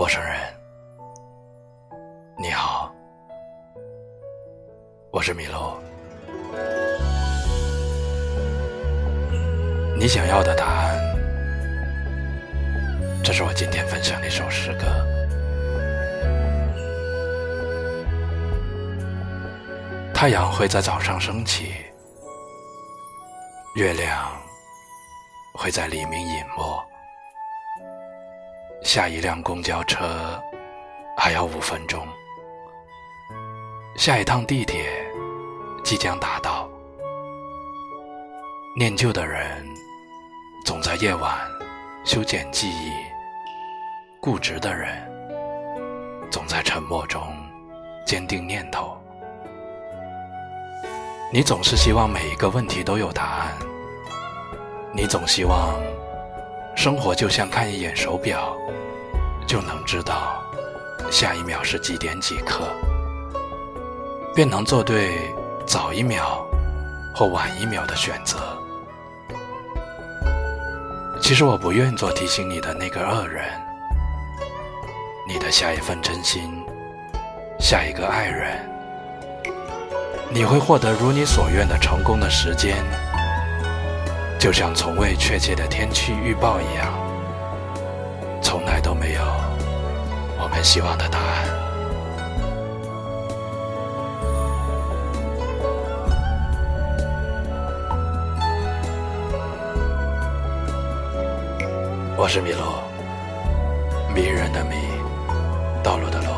陌生人，你好，我是米露。你想要的答案，这是我今天分享的一首诗歌。太阳会在早上升起，月亮会在黎明隐没。下一辆公交车还要五分钟，下一趟地铁即将达到。念旧的人总在夜晚修剪记忆，固执的人总在沉默中坚定念头。你总是希望每一个问题都有答案，你总希望生活就像看一眼手表。就能知道下一秒是几点几刻，便能做对早一秒或晚一秒的选择。其实我不愿做提醒你的那个恶人，你的下一份真心，下一个爱人，你会获得如你所愿的成功的时间，就像从未确切的天气预报一样。从来都没有我们希望的答案。我是米洛，迷人的迷，道路的路。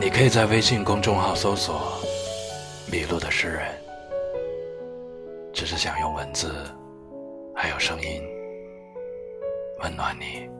你可以在微信公众号搜索“迷路的诗人”，只是想用文字还有声音。温暖你。